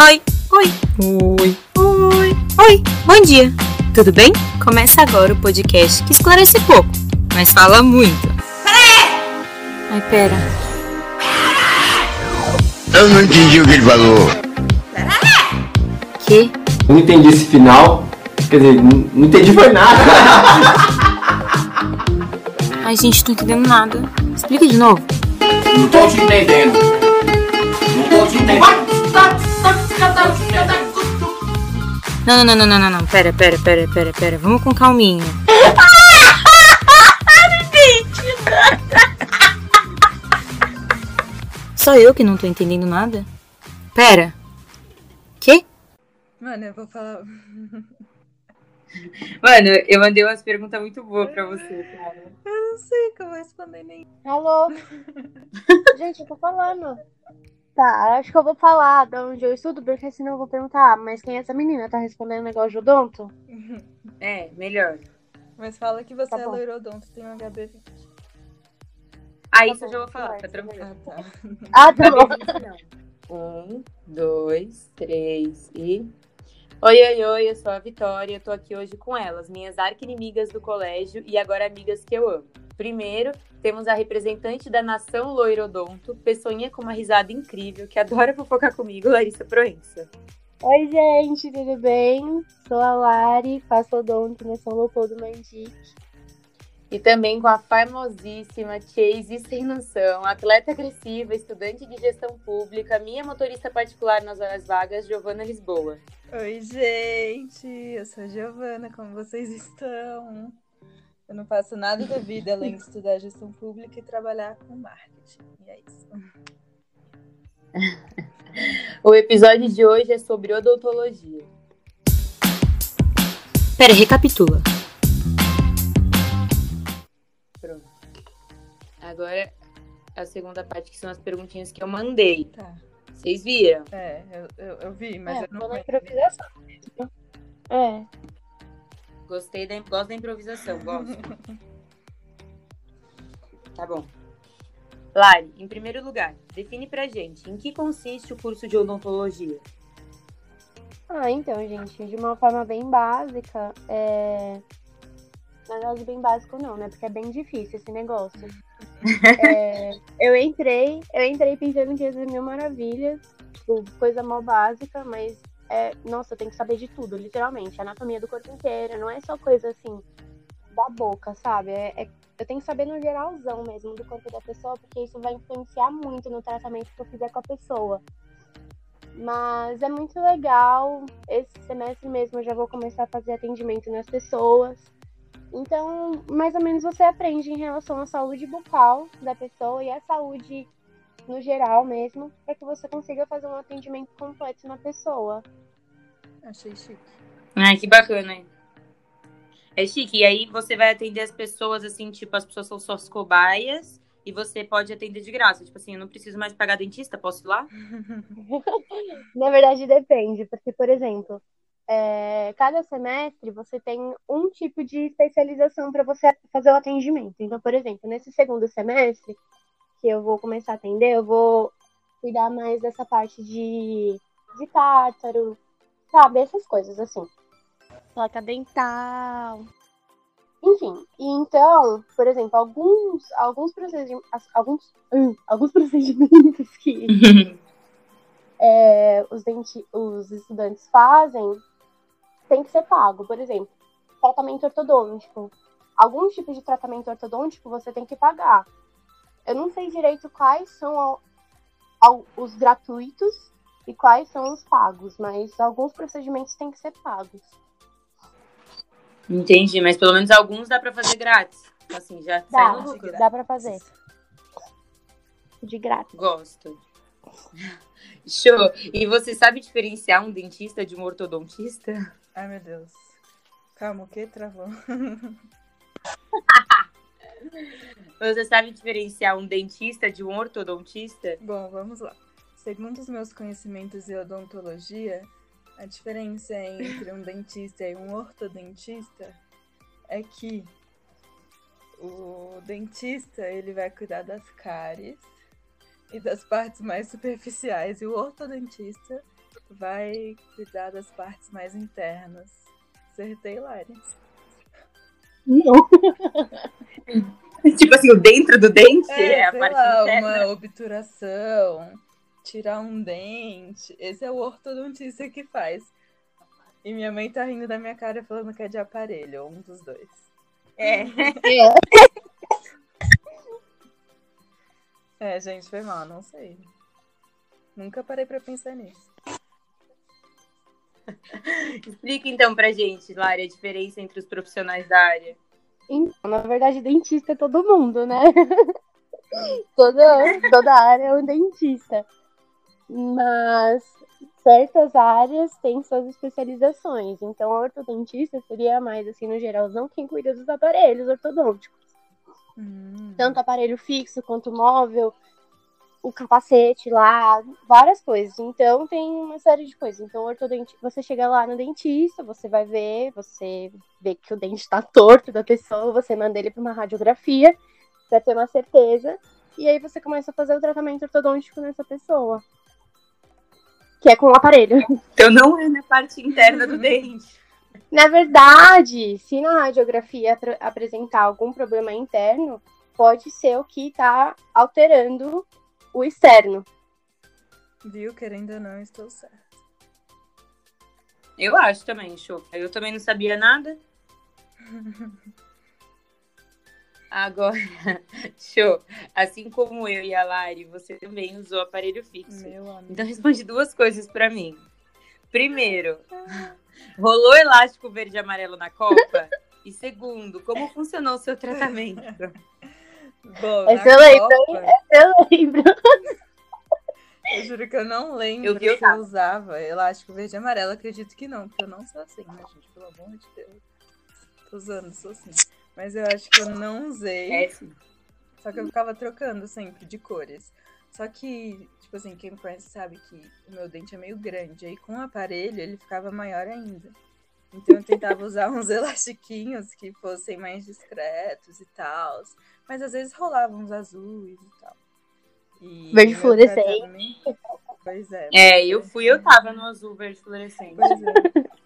Oi, oi, oi, oi, oi, bom dia, tudo bem? Começa agora o podcast que esclarece pouco, mas fala muito. Ai, pera. Eu não entendi o que ele falou. Que? Não entendi esse final. Quer dizer, não não entendi foi nada. Ai, gente, tô entendendo nada. Explica de novo. Não tô te entendendo. Não tô te entendendo. Não, não, não, não, não, não, não. Pera, pera, pera, pera, pera. Vamos com calminha. Só eu que não tô entendendo nada? Pera. Que? Mano, eu vou falar. Mano, eu mandei umas perguntas muito boas pra você, cara. Eu não sei como responder nem. Alô? Gente, eu tô falando. Tá, acho que eu vou falar de onde eu estudo, porque senão eu vou perguntar, ah, mas quem é essa menina? Tá respondendo negócio de odonto? É, melhor. Mas fala que você Tá é loirodonto, tem um HB20. Ah, isso bom, eu já vou falar, tá tranquilo. Ah, tá. Ah, tá bom. Um, dois, três e. Oi, oi, oi, eu sou a Vitória, eu tô aqui hoje com elas, minhas arqui-inimigas do colégio e agora amigas que eu amo. Primeiro, temos a representante da nação loirodonto, pessoinha com uma risada incrível, que adora fofocar comigo, Larissa Proença. Oi, gente, tudo bem? Sou a Lari, faço odonto na São Leopoldo Mandique. E também com a famosíssima Chase Sem Noção, atleta agressiva, estudante de gestão pública, minha motorista particular nas horas vagas, Giovana Lisboa. Oi, gente. Eu sou a Giovana, como vocês estão? Eu não faço nada da vida além de estudar gestão pública e trabalhar com marketing. E é isso. O episódio de hoje é sobre odontologia. Pera, recapitula. Pronto. Agora a segunda parte, que são as perguntinhas que eu mandei. Tá. Vocês viram? É, eu, eu, eu vi, mas é, eu não na conheço. improvisação mesmo. É, Gostei da, gosto da improvisação, gosto. tá bom. Lari, em primeiro lugar, define pra gente em que consiste o curso de odontologia. Ah, então, gente, de uma forma bem básica, é... Na verdade, bem básico não, né? Porque é bem difícil esse negócio. É, Eu entrei, eu entrei pensando que ia ser mil maravilhas, tipo, coisa mal básica, mas é, nossa, tem que saber de tudo, literalmente. Anatomia do corpo inteiro, não é só coisa assim da boca, sabe? É, é- eu tenho que saber no geralzão mesmo do corpo da pessoa, porque isso vai influenciar muito no tratamento que eu fizer com a pessoa. Mas é muito legal. Esse semestre mesmo eu já vou começar a fazer atendimento nas pessoas. Então, mais ou menos você aprende em relação à saúde bucal da pessoa e à saúde no geral mesmo, para que você consiga fazer um atendimento completo na pessoa. Achei chique. Ai, que bacana, hein? É chique. E aí você vai atender as pessoas, assim, tipo, as pessoas são suas cobaias e você pode atender de graça. Tipo assim, eu não preciso mais pagar dentista, posso ir lá? Na verdade, depende, porque, por exemplo, é, cada semestre você tem um tipo de especialização para você fazer o atendimento. Então, por exemplo, nesse segundo semestre, que eu vou começar a atender, eu vou cuidar mais dessa parte de, de tártaro, sabe? Essas coisas assim. Placa dental. Enfim, e então, por exemplo, alguns, alguns, procedimentos, alguns, hum, alguns procedimentos que é, os, denti os estudantes fazem tem que ser pago. Por exemplo, tratamento ortodôntico. Alguns tipos de tratamento ortodôntico você tem que pagar. Eu não sei direito quais são ao- ao- os gratuitos e quais são os pagos, mas alguns procedimentos têm que ser pagos. Entendi, mas pelo menos alguns dá pra fazer grátis. Assim, já Dá, sai no lucro. dá pra fazer. De grátis. Gosto. Show. E você sabe diferenciar um dentista de um ortodontista? Ai, meu Deus. Calma, o que? Travou. Você sabe diferenciar um dentista de um ortodontista? Bom, vamos lá. Segundo os meus conhecimentos em odontologia, a diferença entre um dentista e um ortodontista é que o dentista ele vai cuidar das cáries e das partes mais superficiais e o ortodontista vai cuidar das partes mais internas. Acertei, Lari. Não. tipo assim, o dentro do dente é, É, a parte lá, interna. uma obturação, tirar um dente. Esse é o ortodontista que faz. E minha mãe tá rindo da minha cara falando que é de aparelho, ou um dos dois. É. É. É, gente, foi mal, não sei. Nunca parei pra pensar nisso. Explica então pra gente, Lari, a diferença entre os profissionais da área. Então, na verdade, dentista é todo mundo, né? toda, toda área é um dentista. Mas certas áreas têm suas especializações. Então, a ortodontista seria mais, assim, no geralzão, quem cuida dos aparelhos ortodônticos. Hum. Tanto aparelho fixo quanto móvel, o capacete lá, várias coisas. Então, tem uma série de coisas. Então, o ortodenti... você chega lá no dentista, você vai ver, você vê que o dente tá torto da pessoa, você manda ele para uma radiografia para ter uma certeza. E aí você começa a fazer o tratamento ortodôntico nessa pessoa. Que é com o aparelho. Então não é na parte interna do dente. Na verdade, se na radiografia apre- apresentar algum problema interno, pode ser o que está alterando o externo. Viu? Querendo ou não, estou certo. Eu acho também, show. Eu também não sabia nada. Agora, show. Assim como eu e a Lari, você também usou aparelho fixo. Meu amigo. Então responde duas coisas pra mim. Primeiro, rolou elástico verde e amarelo na Copa? E segundo, como funcionou o seu tratamento? Bom, Essa eu lembro, Copa, Eu lembro. eu juro que eu não lembro Eu vi, eu se eu usava elástico verde e amarelo. Acredito que não, porque eu não sou assim, né, gente? Pelo amor de Deus. Tô usando, sou assim. Mas eu acho que eu não usei. É, sim. Só que eu ficava trocando sempre de cores. Só que, tipo assim, quem me conhece sabe que o meu dente é meio grande. Aí com o aparelho ele ficava maior ainda. Então eu tentava usar uns elastiquinhos que fossem mais discretos e tal. Mas às vezes rolavam uns azuis e tal. E Verde fluorescente. Pois é. É, eu fui, eu tava no azul verde fluorescente. Pois é.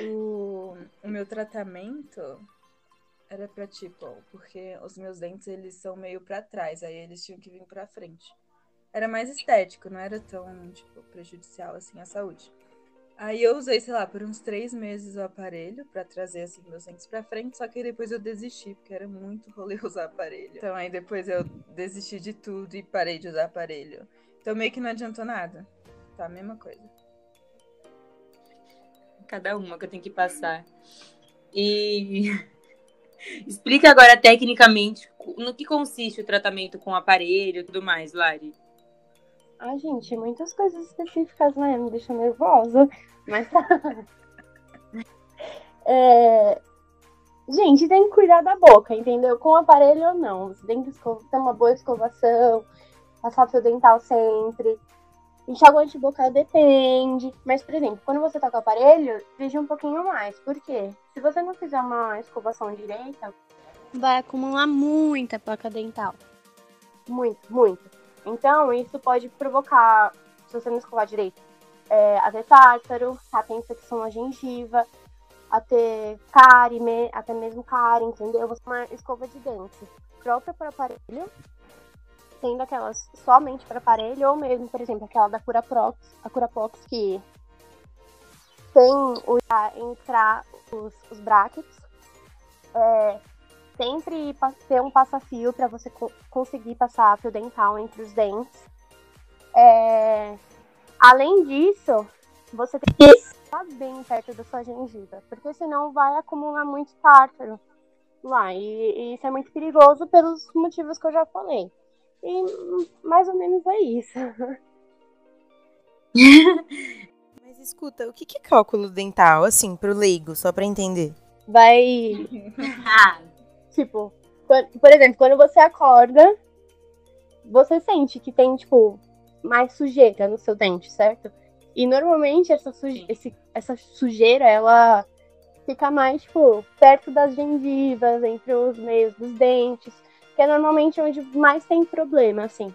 O, o meu tratamento era pra tipo, porque os meus dentes eles são meio pra trás, aí eles tinham que vir pra frente. Era mais estético, não era tão tipo prejudicial assim à saúde. Aí eu usei, sei lá, por uns três meses o aparelho pra trazer assim meus dentes pra frente, só que depois eu desisti porque era muito rolê usar aparelho. Então aí depois eu desisti de tudo e parei de usar aparelho. Então meio que não adiantou nada. Tá a mesma coisa. Cada uma que eu tenho que passar. E explica agora tecnicamente no que consiste o tratamento com aparelho e tudo mais, Lari. Ah, gente, muitas coisas específicas, né? Me deixa nervosa. Mas tá. É, Gente, tem que cuidar da boca, entendeu? Com aparelho ou não. Você tem que ter uma boa escovação, passar fio dental sempre. Enxaguante bucal depende. Mas, por exemplo, quando você tá com o aparelho, veja um pouquinho mais. Por quê? Se você não fizer uma escovação direita, vai acumular muita placa dental. Muito, muito. Então, isso pode provocar, se você não escovar direito, é, a ter tártaro, a ter infecção na gengiva, a ter cárie, até mesmo cárie, entendeu? Você uma escova de dente própria para aparelho, sendo aquelas somente para aparelho, ou mesmo, por exemplo, aquela da Curaprox, a Curaprox que tem o entrar os, os brackets. É, sempre ter um passa-fio para você co- conseguir passar fio dental entre os dentes. É, além disso, você tem que estar bem perto da sua gengiva, porque senão vai acumular muito tártaro lá. E, e isso é muito perigoso pelos motivos que eu já falei. E mais ou menos é isso. Mas escuta, o que é cálculo dental, assim, pro leigo, só pra entender? Vai Ah, Tipo, por exemplo, quando você acorda, você sente que tem, tipo, mais sujeira no seu dente, certo? E normalmente essa, suje- Sim. esse- essa sujeira, ela fica mais, tipo, perto das gengivas, entre os meios dos dentes, que é normalmente onde mais tem problema, assim.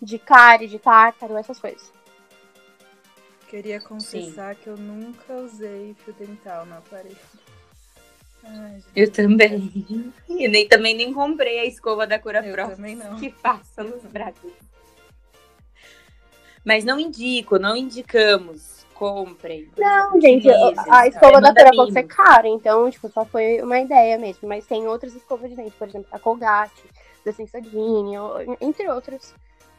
De cárie, de tártaro, essas coisas. Queria confessar que eu nunca usei fio dental no aparelho. Eu também. E nem, também nem comprei a escova da Cura Eu Pro também não. que passa nos braços. Mas não indico, não indicamos. Comprem. Não, gente, Utilizem, a escova da Manda Curabox é cara, então, tipo, só foi uma ideia mesmo. Mas tem outras escovas de dente, por exemplo, a Colgate, da Sensodyne, entre outras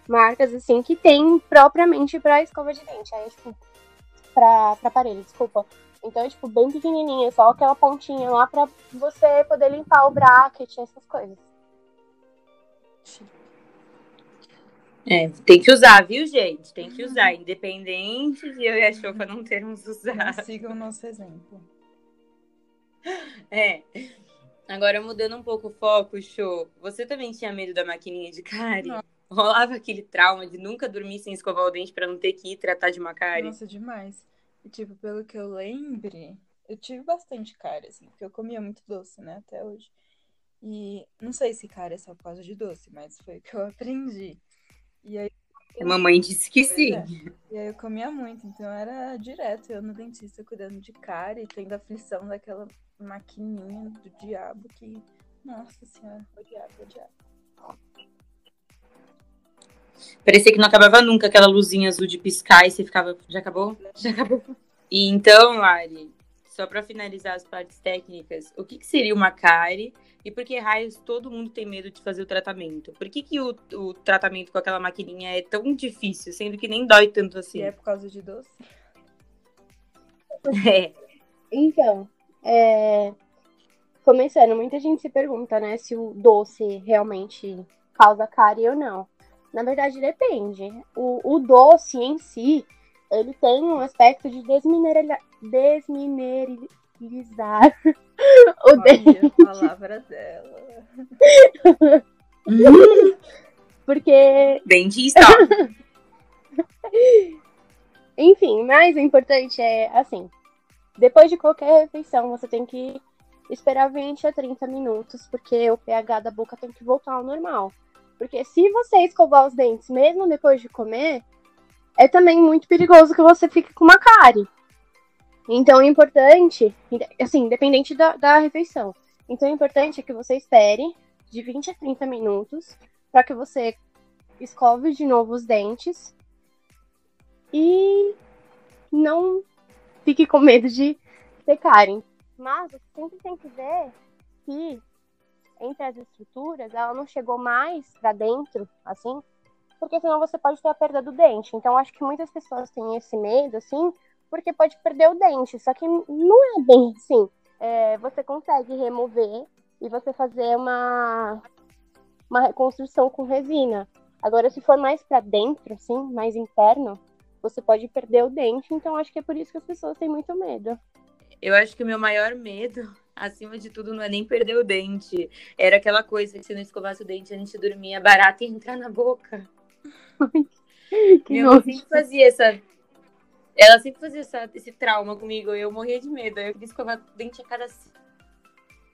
marcas, assim, que tem propriamente pra escova de dente. Aí, tipo, pra, pra aparelho, desculpa. Então, é, tipo, bem pequenininha, só aquela pontinha lá pra você poder limpar o bracket, essas coisas. É, tem que usar, viu, gente? Tem que usar, independente de eu e a Chofa não termos usado. sigam o nosso exemplo. É. Agora, mudando um pouco o foco, show. Você também tinha medo da maquininha de cárie? Não. Rolava aquele trauma de nunca dormir sem escovar o dente pra não ter que ir tratar de uma cárie? Nossa, demais. E, tipo, pelo que eu lembre, eu tive bastante cárie, assim, porque eu comia muito doce, né, até hoje. E não sei se cárie é só por causa de doce, mas foi o que eu aprendi. E aí, A mamãe disse que sim. é. e aí eu comia muito, então era direto eu no dentista cuidando de cárie, e tendo a aflição daquela maquininha do diabo que, nossa senhora, odiava, odiava. Parecia que não acabava nunca aquela luzinha azul de piscar e você ficava. Já acabou? Já acabou. E então, Lari, só pra finalizar as partes técnicas, o que, que seria uma cárie e por que raios todo mundo tem medo de fazer o tratamento? Por que, que o, o tratamento com aquela maquininha é tão difícil, sendo que nem dói tanto assim? E é por causa de doce? É. Então, é, começando, muita gente se pergunta, né, se o doce realmente causa cárie ou não. Na verdade, depende. O, o doce em si, ele tem um aspecto de desminerali- desmineralizar o dente, a palavra dela. porque Dentista. Enfim, mas o importante é assim: depois de qualquer refeição, você tem que esperar 20 a 30 minutos, porque o pH da boca tem que voltar ao normal. Porque se você escovar os dentes mesmo depois de comer, é também muito perigoso que você fique com uma cárie. Então é importante, assim, independente da, da refeição. Então é importante que você espere de 20 a 30 minutos para que você escove de novo os dentes e não fique com medo de cárie. Mas sempre tem que ver que entre as estruturas ela não chegou mais pra dentro, assim, porque senão você pode ter a perda do dente. Então acho que muitas pessoas têm esse medo, assim, porque pode perder o dente. Só que não é bem assim. É, você consegue remover e você fazer uma, uma reconstrução com resina. Agora, se for mais pra dentro, assim, mais interno, você pode perder o dente. Então acho que é por isso que as pessoas têm muito medo. Eu acho que o meu maior medo, acima de tudo, não é nem perder o dente. Era aquela coisa que se não escovasse o dente antes de dormir, a barata ia entrar na boca. Que mãe nojo. sempre fazia essa. Ela sempre fazia essa- esse trauma comigo. Eu morria de medo. Eu queria escovar o dente a cada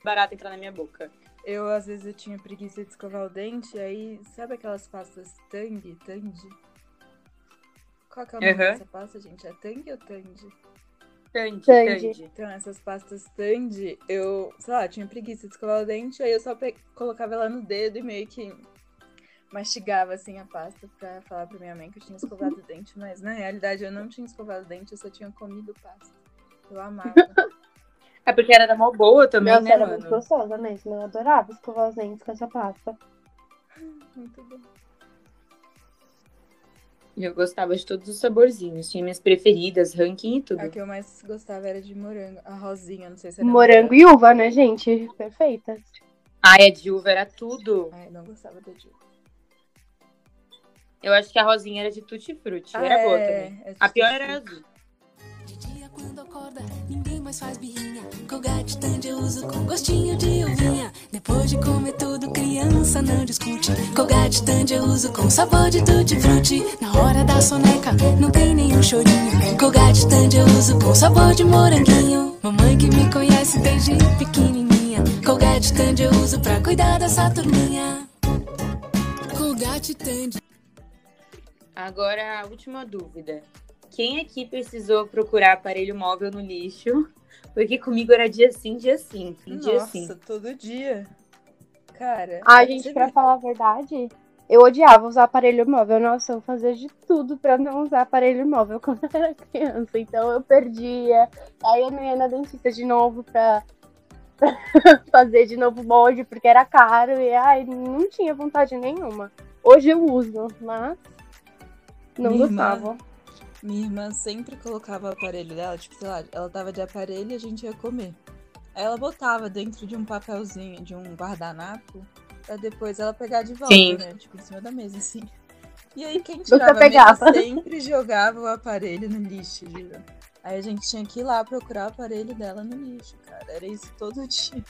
barata entrar na minha boca. Eu, às vezes, eu tinha preguiça de escovar o dente, aí, sabe aquelas pastas Tang, Tangy? Qual que é o nome Aham. dessa pasta, gente? É Tang ou? Tandy, Tandy. Tandy. Então, essas pastas Tandy, eu, sei lá, tinha preguiça de escovar o dente, aí eu só pe- colocava ela no dedo e meio que mastigava, assim, a pasta pra falar pra minha mãe que eu tinha escovado o dente, mas, na realidade, eu não tinha escovado o dente, eu só tinha comido pasta. Eu amava. É porque era da mó boa também, Nossa, né, era muito mano? gostosa mesmo. Eu adorava escovar os dentes com essa pasta. Muito bom. Eu gostava de todos os saborzinhos. Tinha minhas preferidas, ranking e tudo. A que eu mais gostava era de morango. A rosinha, não sei se era Morango e uva, né, gente? Perfeita. Ai, a de uva era tudo. Ai, não gostava da de Eu acho que a rosinha era de tutti frutti. era boa também. é A pior era azul. De dia quando acorda, ninguém mais faz birrinha. Colgate Tandy eu uso com gostinho de uvinha. Depois de comer tudo, criança não discute. Colgate Tandy eu uso com sabor de tutti frutti. Na hora da soneca, não tem nenhum chorinho. Colgate Tandy eu uso com sabor de moranguinho. Mamãe que me conhece desde pequenininha. Colgate Tandy eu uso pra cuidar dessa turminha. Colgate Tandy. Agora, a última dúvida. quem aqui precisou procurar aparelho móvel no lixo? Porque comigo era dia sim, dia sim. Dia Nossa, sim. todo dia. Cara. Ai, você gente, pra vê. falar a verdade, eu odiava usar aparelho móvel. Nossa, eu fazia de tudo pra não usar aparelho móvel quando eu era criança. Então eu perdia. Aí eu não ia na dentista de novo pra, pra fazer de novo molde, porque era caro. E ai, não tinha vontade nenhuma. Hoje eu uso, mas não Minha gostava. Minha irmã sempre colocava o aparelho dela, tipo, sei lá, ela tava de aparelho e a gente ia comer. Aí ela botava dentro de um papelzinho, de um guardanapo, pra depois ela pegar de volta, Sim. né? Tipo, em cima da mesa, assim. E aí quem tirava pegava. mesmo sempre jogava o aparelho no lixo, juro. Aí a gente tinha que ir lá procurar o aparelho dela no lixo, cara. Era isso todo dia.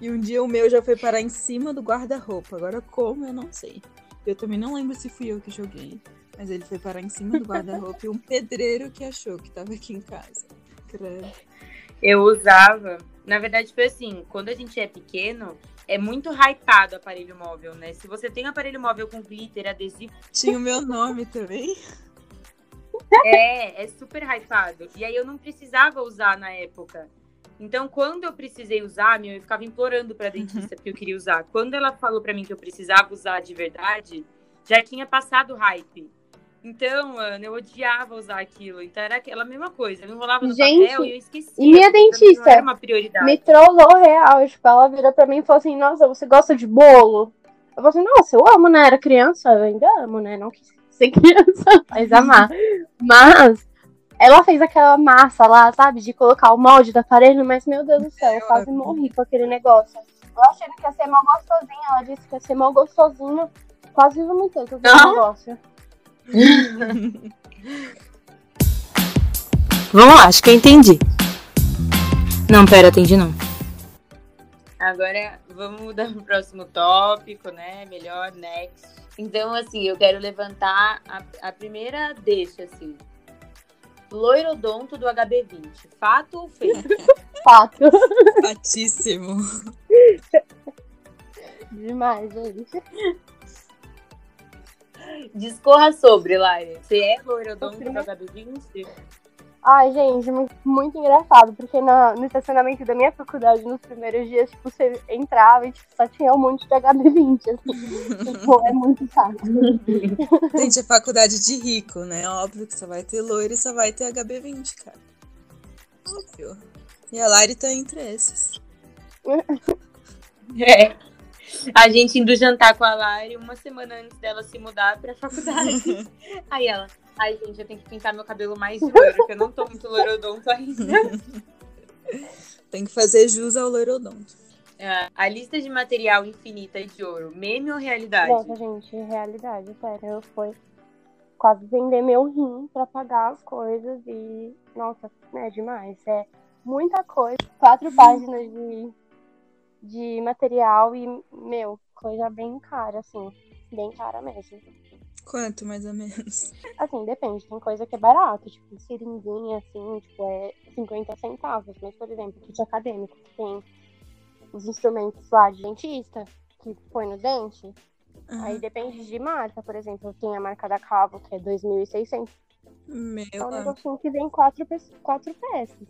E um dia o meu já foi parar em cima do guarda-roupa. Agora como, eu não sei. Eu também não lembro se fui eu que joguei. Mas ele foi parar em cima do guarda-roupa e um pedreiro que achou que tava aqui em casa. Credo. Eu usava. Na verdade, foi assim, quando a gente é pequeno, é muito hypado o aparelho móvel, né? Se você tem aparelho móvel com glitter, adesivo, Tinha o meu nome também. é, é super hypado. E aí eu não precisava usar na época. Então, quando eu precisei usar, meu, eu ficava implorando pra dentista porque eu queria usar. Quando ela falou pra mim que eu precisava usar de verdade, já tinha passado o hype. Então, Ana, eu odiava usar aquilo. Então era aquela mesma coisa. Eu enrolava no Gente, papel e eu esquecia. e minha dentista? Não era uma prioridade. Me trollou real. Tipo, ela virou pra mim e falou assim: Nossa, você gosta de bolo? Eu falei assim: Nossa, eu amo, né? Era criança, eu ainda amo, né? Não quis ser criança, mas amar. Mas ela fez aquela massa lá, sabe? De colocar o molde do aparelho, mas meu Deus do céu, eu quase morri com aquele negócio. Eu achei que ia ser mal gostosinho. Ela disse que ia ser mal gostosinho. Quase vomitei com aquele negócio. Vamos lá, acho que eu entendi. Não, pera, entendi não. Agora vamos mudar pro próximo tópico, né? Melhor, next. Então, assim, eu quero levantar a, a primeira deixa, assim. Loirodonto do HB20. Fato ou fake? Fato. Fatíssimo. Demais, gente. Discorra sobre, Lari. Você é do Primeiro- HB20? Ai, gente, muito, muito engraçado, porque na- no estacionamento da minha faculdade, nos primeiros dias, tipo, você entrava e tipo, só tinha um monte de HB20, assim. tipo, é muito chato. Gente, é faculdade de rico, né? Óbvio que só vai ter loiro e só vai ter HB20, cara. Óbvio. E a Lari tá entre esses. É. A gente indo jantar com a Lari uma semana antes dela se mudar pra faculdade. Aí ela, ai gente, eu tenho que pintar meu cabelo mais de loiro, porque eu não tô muito loirodonto ainda. Tem que fazer jus ao loirodonto. Ah, A lista de material infinita de ouro, meme ou realidade? Nossa, gente, realidade, sério, eu fui quase vender meu rim pra pagar as coisas e, nossa, é demais. É muita coisa, quatro páginas de, de material e, meu, coisa bem cara, assim, bem cara mesmo. Quanto, mais ou menos? Assim, depende, tem coisa que é barato, tipo, seringuinha, assim, tipo, é 50 centavos, mas, por exemplo, kit acadêmico, que tem os instrumentos lá de dentista, que põe no dente, Aí Aham. depende de marca, por exemplo, tem a marca da Cabo, que é 2.600. Meu, É um negocinho que vem quatro, quatro peças.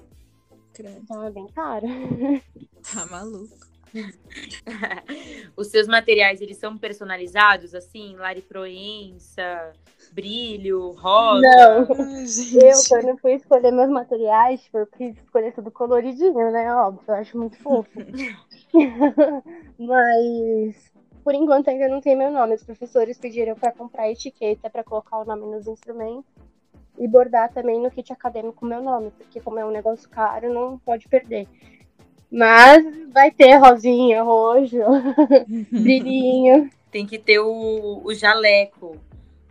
credo. Então é bem caro. Tá maluco. Os seus materiais, eles são personalizados, assim? Lari Proença, brilho, rosa? Não. Ai, Eu, quando fui escolher meus materiais, tipo, eu quis escolher tudo coloridinho, né? Óbvio, eu acho muito fofo. Mas, por enquanto, ainda não tem meu nome. Os professores pediram pra comprar etiqueta pra colocar o nome nos instrumentos. E bordar também no kit acadêmico o meu nome, porque como é um negócio caro, não pode perder. Mas vai ter rosinha, roxo, brilhinho. Tem que ter o, o jaleco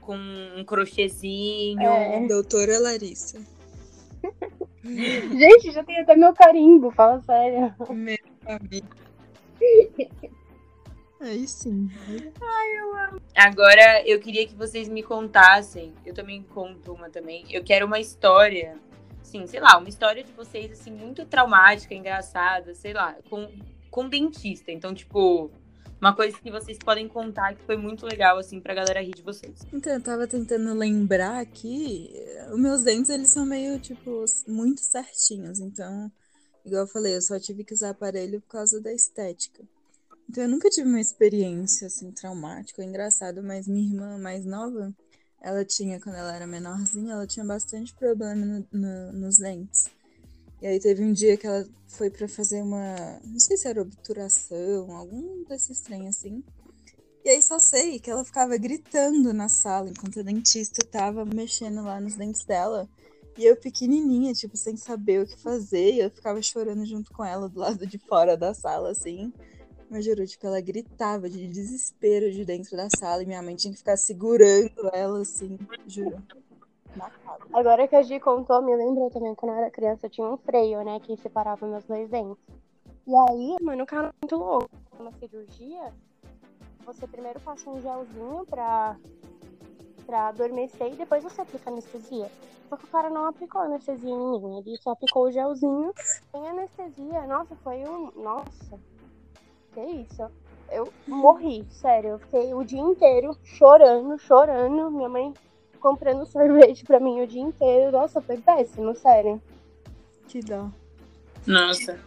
com um crochêzinho. É. Doutora Larissa. Gente, já tem até meu carimbo, fala sério. Meu amigo. Aí sim. Agora eu queria que vocês me contassem. Eu também conto uma também. Eu quero uma história, assim, sei lá, uma história de vocês assim muito traumática, engraçada, sei lá, com com dentista. Então, tipo, Uma coisa que vocês podem contar que foi muito legal, assim, pra galera rir de vocês. Então, eu tava tentando lembrar aqui, os meus dentes, eles são meio, tipo, muito certinhos, então, igual eu falei, eu só tive que usar aparelho por causa da estética. Então, eu nunca tive uma experiência, assim, traumática ou engraçada, mas minha irmã mais nova, ela tinha, quando ela era menorzinha, ela tinha bastante problema no, no, nos dentes. E aí teve um dia que ela foi para fazer uma. Não sei se era obturação, algum desses trem assim. E aí só sei que ela ficava gritando na sala enquanto a dentista tava mexendo lá nos dentes dela. E eu pequenininha, tipo, sem saber o que fazer. E eu ficava chorando junto com ela do lado de fora da sala, assim. Mas juro, tipo, ela gritava de desespero de dentro da sala e minha mãe tinha que ficar segurando ela, assim, juro. Agora que a Gi contou, me lembrou também, quando eu era criança, eu tinha um freio, né, que separava meus dois dentes. E aí, mano, o cara é muito louco. Na cirurgia, você primeiro passa um gelzinho pra, pra adormecer e depois você aplica anestesia. Só que o cara não aplicou anestesia em mim, ele só aplicou o gelzinho. Sem anestesia, nossa, foi um. Nossa, que isso? Eu morri, sério. Eu fiquei o dia inteiro chorando, chorando. Minha mãe comprando sorvete pra mim o dia inteiro. Nossa, foi péssimo, sério. Que dó. Nossa.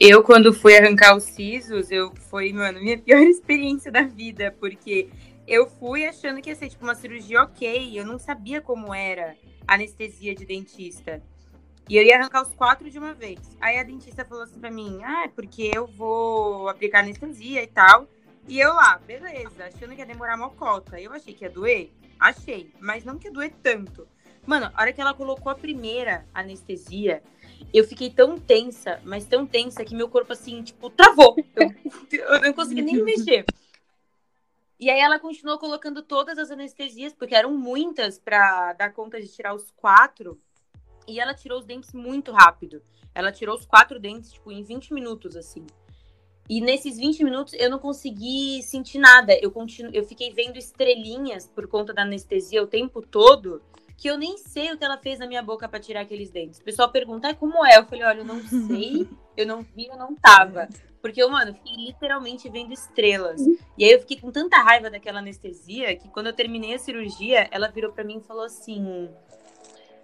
Eu, quando fui arrancar os sisos, eu foi, mano, minha pior experiência da vida, porque eu fui achando que ia ser tipo uma cirurgia ok, eu não sabia como era anestesia de dentista. E eu ia arrancar os quatro de uma vez. Aí a dentista falou assim pra mim: Ah, é porque eu vou aplicar anestesia e tal. E eu lá, beleza, achando que ia demorar uma cota. Eu achei que ia doer. Achei, mas não que doer tanto. Mano, a hora que ela colocou a primeira anestesia, eu fiquei tão tensa, mas tão tensa que meu corpo, assim, tipo, travou. Eu, eu não consegui nem mexer. E aí ela continuou colocando todas as anestesias, porque eram muitas para dar conta de tirar os quatro. E ela tirou os dentes muito rápido. Ela tirou os quatro dentes, tipo, em 20 minutos, assim. E nesses 20 minutos eu não consegui sentir nada. Eu, continuo, eu fiquei vendo estrelinhas por conta da anestesia o tempo todo, que eu nem sei o que ela fez na minha boca para tirar aqueles dentes. O pessoal pergunta, ah, como é? Eu falei, olha, eu não sei, eu não vi, eu não tava. Porque eu, mano, fiquei literalmente vendo estrelas. E aí eu fiquei com tanta raiva daquela anestesia que quando eu terminei a cirurgia, ela virou para mim e falou assim: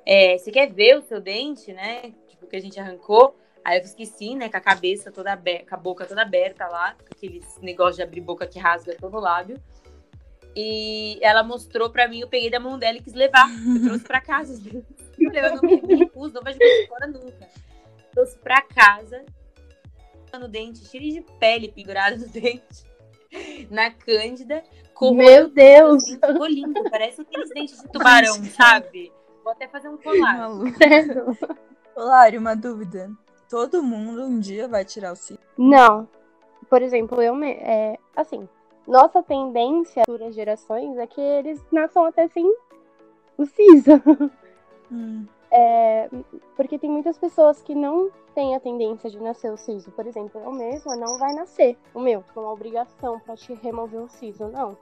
é, Você quer ver o seu dente, né? Tipo, que a gente arrancou? Aí eu esqueci, né, com a cabeça toda aberta, com a boca toda aberta lá, com aqueles negócio de abrir boca que rasga todo o lábio. E ela mostrou pra mim, eu peguei da mão dela e quis levar. Eu trouxe pra casa. Eu falei, eu não me, recuso, não vai jogar fora nunca. Trouxe pra casa, no dente, cheio de pele pendurada no dente, na cândida. Meu Deus! Assim, ficou lindo, parece aqueles dentes de tubarão, sabe? Vou até fazer um colar. Lário, uma dúvida todo mundo um dia vai tirar o siso? Não. Por exemplo, eu me, é, assim, nossa tendência futuras gerações é que eles nasçam até sem o siso. Hum. É, porque tem muitas pessoas que não têm a tendência de nascer o siso. Por exemplo, eu mesma não vai nascer o meu, com uma obrigação para te remover o siso, não.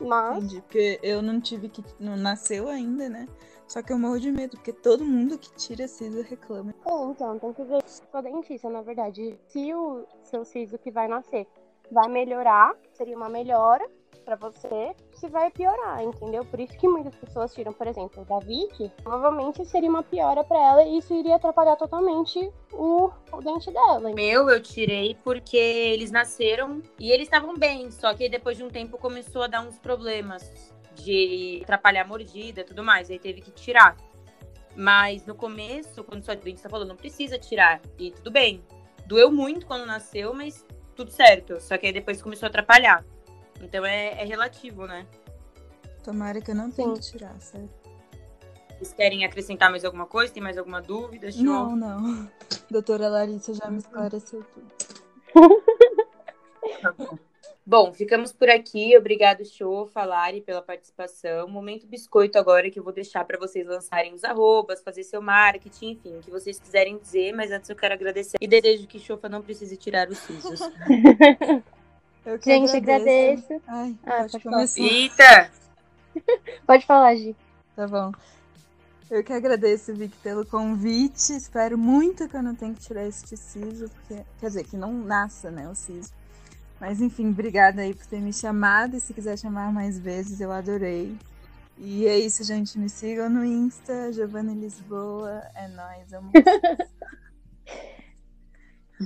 Mas. Entendi, porque eu não tive que. Não nasceu ainda, né? Só que eu morro de medo, porque todo mundo que tira siso reclama. É, então, tem que ver com a dentista, na verdade. Se o seu siso que vai nascer vai melhorar, seria uma melhora para você, se vai piorar, entendeu? Por isso que muitas pessoas tiram, por exemplo, da Vicky, provavelmente seria uma piora para ela e isso iria atrapalhar totalmente o, o dente dela. Meu, eu tirei porque eles nasceram e eles estavam bem, só que depois de um tempo começou a dar uns problemas de atrapalhar a mordida e tudo mais. Aí teve que tirar. Mas no começo, quando sua dentista falou, não precisa tirar. E tudo bem. Doeu muito quando nasceu, mas tudo certo. Só que aí depois começou a atrapalhar. Então é, é relativo, né? Tomara que eu não tenha que tirar, sério. Vocês querem acrescentar mais alguma coisa? Tem mais alguma dúvida? Show? Não, não. Doutora Larissa já me esclareceu tudo. tá bom. Bom, ficamos por aqui. Obrigado, Show, Falari, pela participação. Momento biscoito agora que eu vou deixar para vocês lançarem os arrobas, fazer seu marketing, enfim, o que vocês quiserem dizer. Mas antes eu quero agradecer e desejo que Chofa não precise tirar os sisos. Gente, agradeço. agradeço. Ai, ah, pode começar. Eita! pode falar, Gi. Tá bom. Eu que agradeço, Vic, pelo convite. Espero muito que eu não tenha que tirar este siso, porque quer dizer, que não nasça, né, o siso Mas enfim, obrigada aí por ter me chamado. E se quiser chamar mais vezes, eu adorei. E é isso, gente. Me sigam no Insta, Giovanna Lisboa. É nóis, amo.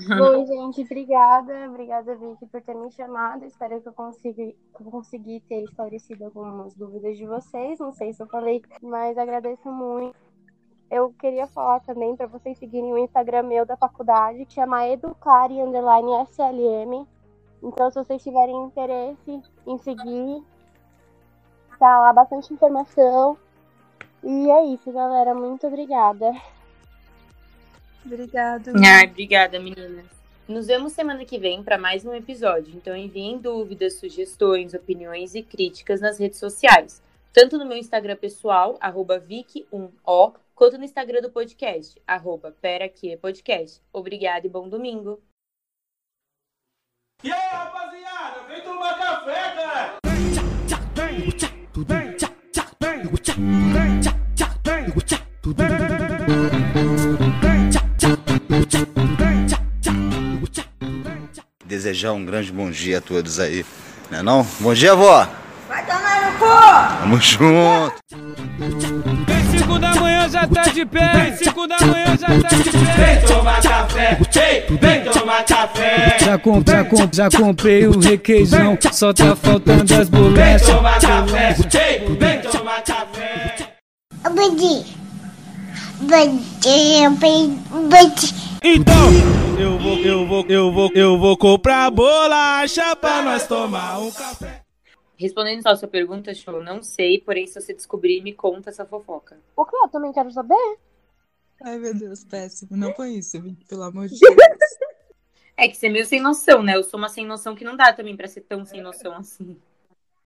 Bom, gente, obrigada. Obrigada, Vicky, por ter me chamado. Espero que eu consiga, que eu consegui ter esclarecido algumas dúvidas de vocês. Não sei se eu falei, mas agradeço muito. Eu queria falar também para vocês seguirem o Instagram meu da faculdade, que chama Educare SLM. Então, se vocês tiverem interesse em seguir, tá lá bastante informação. E é isso, galera. Muito obrigada. Obrigado. Ai, obrigada, meninas. Nos vemos semana que vem para mais um episódio. Então enviem dúvidas, sugestões, opiniões e críticas nas redes sociais. Tanto no meu Instagram pessoal, arroba Vic1O, quanto no Instagram do podcast, arroba Podcast. Obrigada e bom domingo. E aí, rapaziada, vem tomar café, cara! Desejar um grande bom dia a todos aí. Não é não? Bom dia, vó! Vai tomar no cu! Tamo junto! Em 5 da manhã já tá de pé, em 5 da manhã já tá de pé. Vem tomar café, vem, vem tomar café. Já, comp, já, comp, já comprei o requeijão, só tá faltando as Vem bolachas. tomar café, vem, vem tomar café. Bandi. Bandi, bandi. Então, eu vou, eu vou, eu vou, eu vou comprar bolacha pra nós tomar um café. Respondendo só a sua pergunta, show, não sei, porém se você descobrir, me conta essa fofoca. O que eu também quero saber? Ai, meu Deus, péssimo. Não foi isso, Vicky, pelo amor de Deus. É que você é meio sem noção, né? Eu sou uma sem noção que não dá também pra ser tão sem noção assim.